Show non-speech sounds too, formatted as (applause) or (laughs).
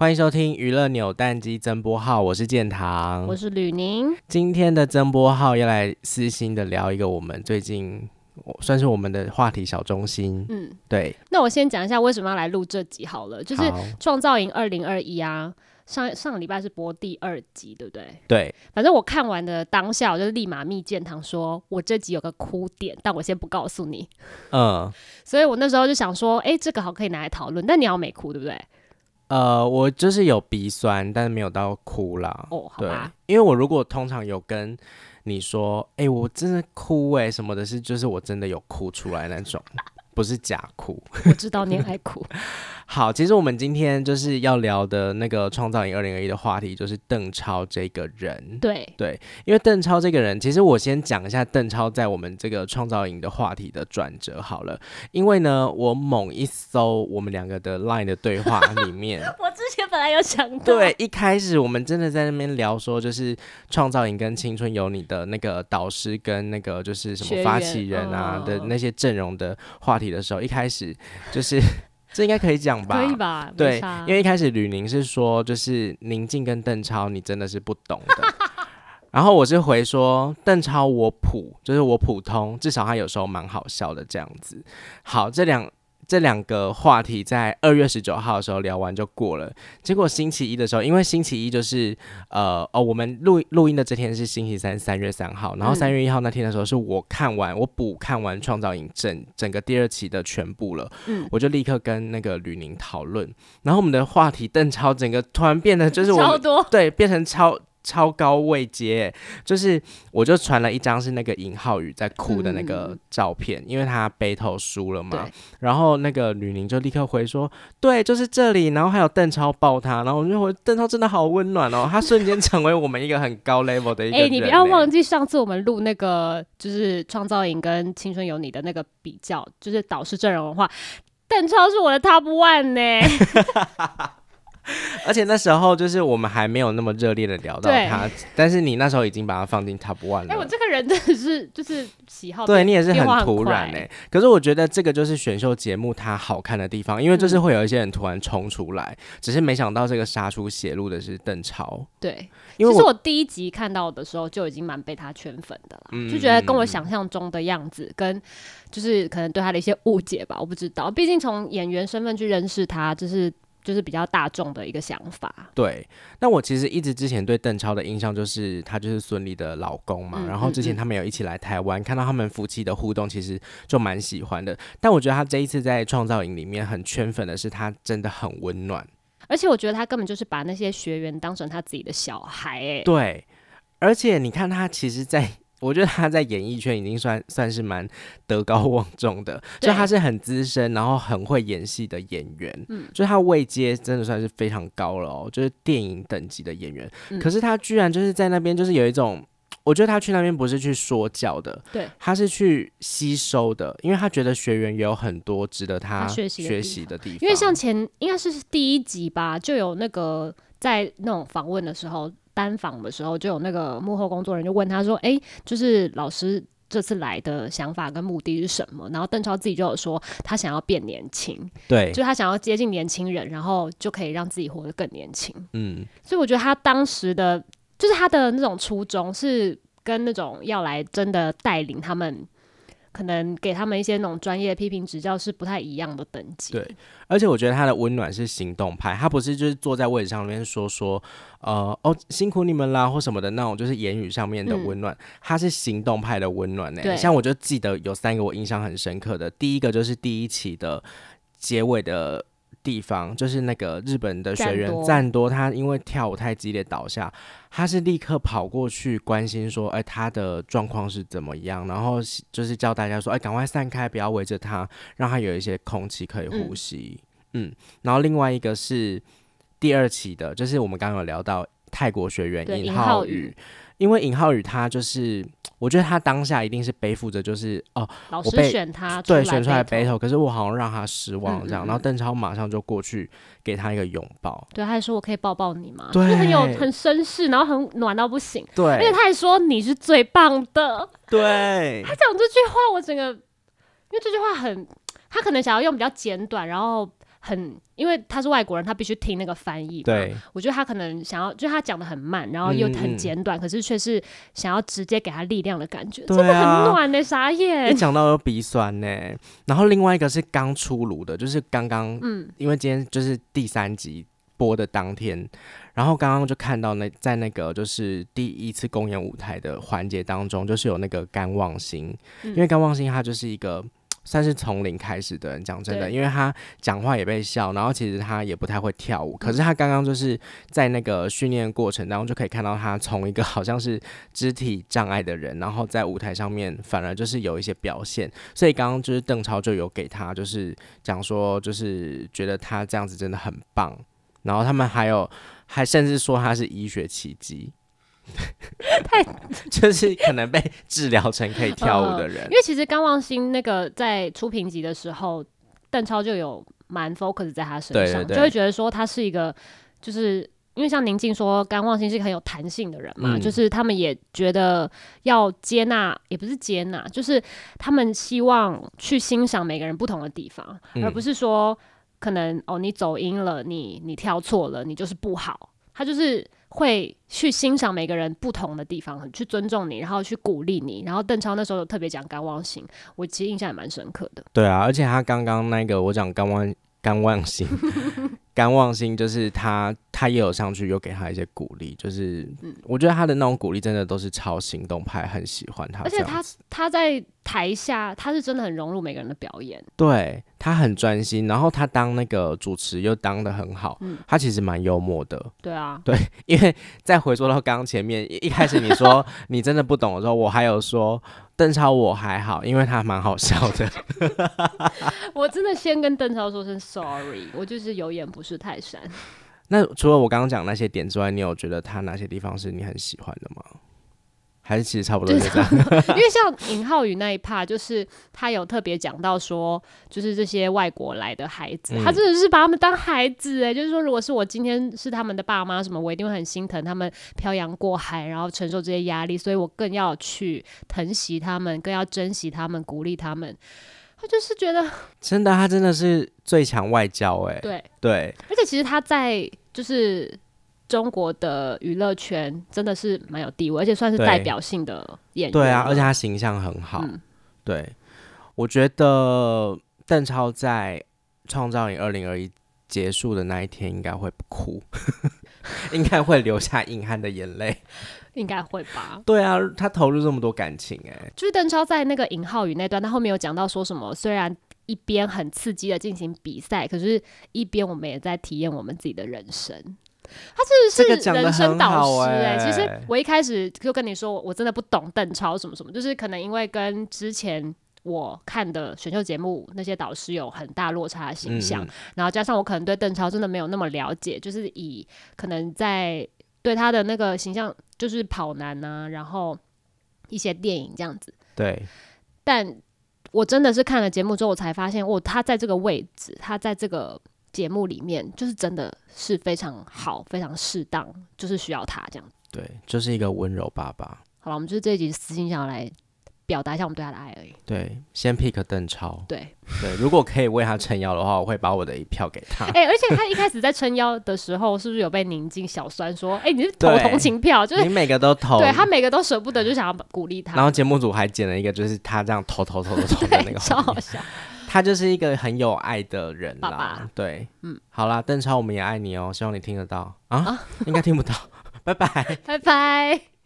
欢迎收听娱乐扭蛋机增播号，我是建堂，我是吕宁。今天的增播号要来私心的聊一个我们最近算是我们的话题小中心。嗯，对。那我先讲一下为什么要来录这集好了，就是创造营二零二一啊，上上个礼拜是播第二集，对不对？对。反正我看完的当下，我就立马密建堂说，我这集有个哭点，但我先不告诉你。嗯。所以我那时候就想说，哎，这个好可以拿来讨论，但你要没哭，对不对？呃，我就是有鼻酸，但是没有到哭啦。哦，好因为我如果通常有跟你说，哎、欸，我真的哭哎、欸，什么的是，就是我真的有哭出来那种。不是假哭，我知道你爱哭。(laughs) 好，其实我们今天就是要聊的那个创造营二零二一的话题，就是邓超这个人。对对，因为邓超这个人，其实我先讲一下邓超在我们这个创造营的话题的转折好了。因为呢，我猛一搜我们两个的 LINE 的对话里面，(laughs) 我之前本来有想到，对，一开始我们真的在那边聊说，就是创造营跟青春有你的那个导师跟那个就是什么发起人啊的那些阵容的话题的时候，一开始就是这应该可以讲吧？可以吧？对，因为一开始吕宁是说，就是宁静跟邓超，你真的是不懂的。(laughs) 然后我是回说，邓超我普，就是我普通，至少他有时候蛮好笑的这样子。好，这两。这两个话题在二月十九号的时候聊完就过了，结果星期一的时候，因为星期一就是呃哦，我们录录音的这天是星期三，三月三号，然后三月一号那天的时候是我看完我补看完创造营整整个第二期的全部了，嗯，我就立刻跟那个吕宁讨论，然后我们的话题邓超整个突然变得就是我超多对变成超。超高位阶，就是我就传了一张是那个尹浩宇在哭的那个照片，嗯、因为他 battle 输了嘛。然后那个吕宁就立刻回说：“对，就是这里。”然后还有邓超抱他，然后我就回邓超真的好温暖哦，他瞬间成为我们一个很高 level 的一个人。哎、欸，你不要忘记上次我们录那个就是创造营跟青春有你的那个比较，就是导师阵容的话，邓超是我的 top one 呢。(laughs) (laughs) 而且那时候就是我们还没有那么热烈的聊到他，但是你那时候已经把他放进 top one 了。哎、欸，我这个人真的是就是喜好，对你也是很突然哎、欸。可是我觉得这个就是选秀节目它好看的地方，因为就是会有一些人突然冲出来，嗯、只是没想到这个杀出血路的是邓超。对，因为其实我第一集看到的时候就已经蛮被他圈粉的了，嗯、就觉得跟我想象中的样子跟就是可能对他的一些误解吧，我不知道，毕竟从演员身份去认识他，就是。就是比较大众的一个想法。对，那我其实一直之前对邓超的印象就是他就是孙俪的老公嘛，嗯、然后之前他们有一起来台湾，嗯、看到他们夫妻的互动，其实就蛮喜欢的。但我觉得他这一次在创造营里面很圈粉的是，他真的很温暖，而且我觉得他根本就是把那些学员当成他自己的小孩、欸。哎，对，而且你看他其实，在。我觉得他在演艺圈已经算算是蛮德高望重的，就他是很资深，然后很会演戏的演员，嗯，就他位阶真的算是非常高了哦，就是电影等级的演员。嗯、可是他居然就是在那边，就是有一种，我觉得他去那边不是去说教的，对，他是去吸收的，因为他觉得学员也有很多值得他学习的地方。因为像前应该是第一集吧，就有那个在那种访问的时候。单访的时候，就有那个幕后工作人员就问他说：“哎、欸，就是老师这次来的想法跟目的是什么？”然后邓超自己就有说，他想要变年轻，对，就他想要接近年轻人，然后就可以让自己活得更年轻。嗯，所以我觉得他当时的，就是他的那种初衷是跟那种要来真的带领他们。可能给他们一些那种专业批评指教是不太一样的等级。对，而且我觉得他的温暖是行动派，他不是就是坐在位置上面说说，呃，哦，辛苦你们啦或什么的那种，就是言语上面的温暖，嗯、他是行动派的温暖呢。对像我就记得有三个我印象很深刻的，第一个就是第一期的结尾的。地方就是那个日本的学员赞多，他因为跳舞太激烈倒下，他是立刻跑过去关心说：“哎、欸，他的状况是怎么样？”然后就是叫大家说：“哎、欸，赶快散开，不要围着他，让他有一些空气可以呼吸。嗯”嗯，然后另外一个是第二期的，就是我们刚刚有聊到泰国学员尹浩宇。因为尹浩宇他就是，我觉得他当下一定是背负着就是哦，老师选他对选出来背头，可是我好像让他失望这样，嗯嗯，然后邓超马上就过去给他一个拥抱，对，他还说我可以抱抱你吗？对，就很有很绅士，然后很暖到不行，对，而且他还说你是最棒的，对，他讲这句话我整个，因为这句话很，他可能想要用比较简短，然后。很，因为他是外国人，他必须听那个翻译。对，我觉得他可能想要，就是他讲的很慢，然后又很简短，嗯、可是却是想要直接给他力量的感觉，啊、真的很暖呢、欸，傻眼。一讲到有鼻酸呢、欸，然后另外一个是刚出炉的，就是刚刚，嗯，因为今天就是第三集播的当天，然后刚刚就看到那在那个就是第一次公演舞台的环节当中，就是有那个甘望星，嗯、因为甘望星他就是一个。算是从零开始的人，讲真的，因为他讲话也被笑，然后其实他也不太会跳舞。可是他刚刚就是在那个训练过程当中，就可以看到他从一个好像是肢体障碍的人，然后在舞台上面反而就是有一些表现。所以刚刚就是邓超就有给他就是讲说，就是觉得他这样子真的很棒。然后他们还有还甚至说他是医学奇迹。(laughs) 太 (laughs) 就是可能被治疗成可以跳舞的人，因为其实甘望星那个在出评级的时候，邓超就有蛮 focus 在他身上，就会觉得说他是一个，就是因为像宁静说甘望星是一个很有弹性的人嘛，嗯、就是他们也觉得要接纳，也不是接纳，就是他们希望去欣赏每个人不同的地方，嗯、而不是说可能哦你走音了，你你跳错了，你就是不好，他就是。会去欣赏每个人不同的地方，去尊重你，然后去鼓励你。然后邓超那时候有特别讲甘望星，我其实印象也蛮深刻的。对啊，而且他刚刚那个我讲甘望甘望星。甘望星就是他，他也有上去，又给他一些鼓励，就是，我觉得他的那种鼓励真的都是超行动派，很喜欢他。而且他他在台下，他是真的很融入每个人的表演，对，他很专心，然后他当那个主持又当的很好，嗯，他其实蛮幽默的。对啊，对，因为再回说到刚刚前面 (laughs) 一开始你说你真的不懂的时候，我还有说。邓超我还好，因为他蛮好笑的。(laughs) 我真的先跟邓超说声 sorry，我就是有眼不识泰山。(laughs) 那除了我刚刚讲那些点之外，你有觉得他哪些地方是你很喜欢的吗？还是其实差不多是这样，(laughs) 因为像尹浩宇那一 part，就是他有特别讲到说，就是这些外国来的孩子，嗯、他真的是把他们当孩子哎，就是说，如果是我今天是他们的爸妈什么，我一定会很心疼他们漂洋过海，然后承受这些压力，所以我更要去疼惜他们，更要珍惜他们，鼓励他们。他就是觉得 (laughs) 真的，他真的是最强外交哎，对对，而且其实他在就是。中国的娱乐圈真的是蛮有地位，而且算是代表性的演员。对啊，而且他形象很好。嗯、对，我觉得邓超在《创造营二零二一》结束的那一天应该会哭，(laughs) 应该会流下硬汉的眼泪，应该会吧？对啊，他投入这么多感情、欸，哎，就是邓超在那个尹浩宇那段，他后面有讲到说什么？虽然一边很刺激的进行比赛，可是一边我们也在体验我们自己的人生。他真的是人生导师哎、欸！其实我一开始就跟你说，我真的不懂邓超什么什么，就是可能因为跟之前我看的选秀节目那些导师有很大落差的形象，嗯、然后加上我可能对邓超真的没有那么了解，就是以可能在对他的那个形象就是跑男啊，然后一些电影这样子。对，但我真的是看了节目之后，我才发现，哦，他在这个位置，他在这个。节目里面就是真的是非常好，非常适当，就是需要他这样。对，就是一个温柔爸爸。好了，我们就是这一集私心想要来表达一下我们对他的爱而已。对，先 pick 邓超。对对，如果可以为他撑腰的话，我会把我的一票给他。(laughs) 哎、欸，而且他一开始在撑腰的时候，是不是有被宁静小酸说：“哎、欸，你是投同情票，就是你每个都投。”对他每个都舍不得，就想要鼓励他。然后节目组还剪了一个，就是他这样投投投投投的那个，(laughs) 超好笑。他就是一个很有爱的人啦，爸爸对，嗯，好啦，邓超，我们也爱你哦，希望你听得到啊，啊应该听不到，(laughs) 拜拜，拜拜。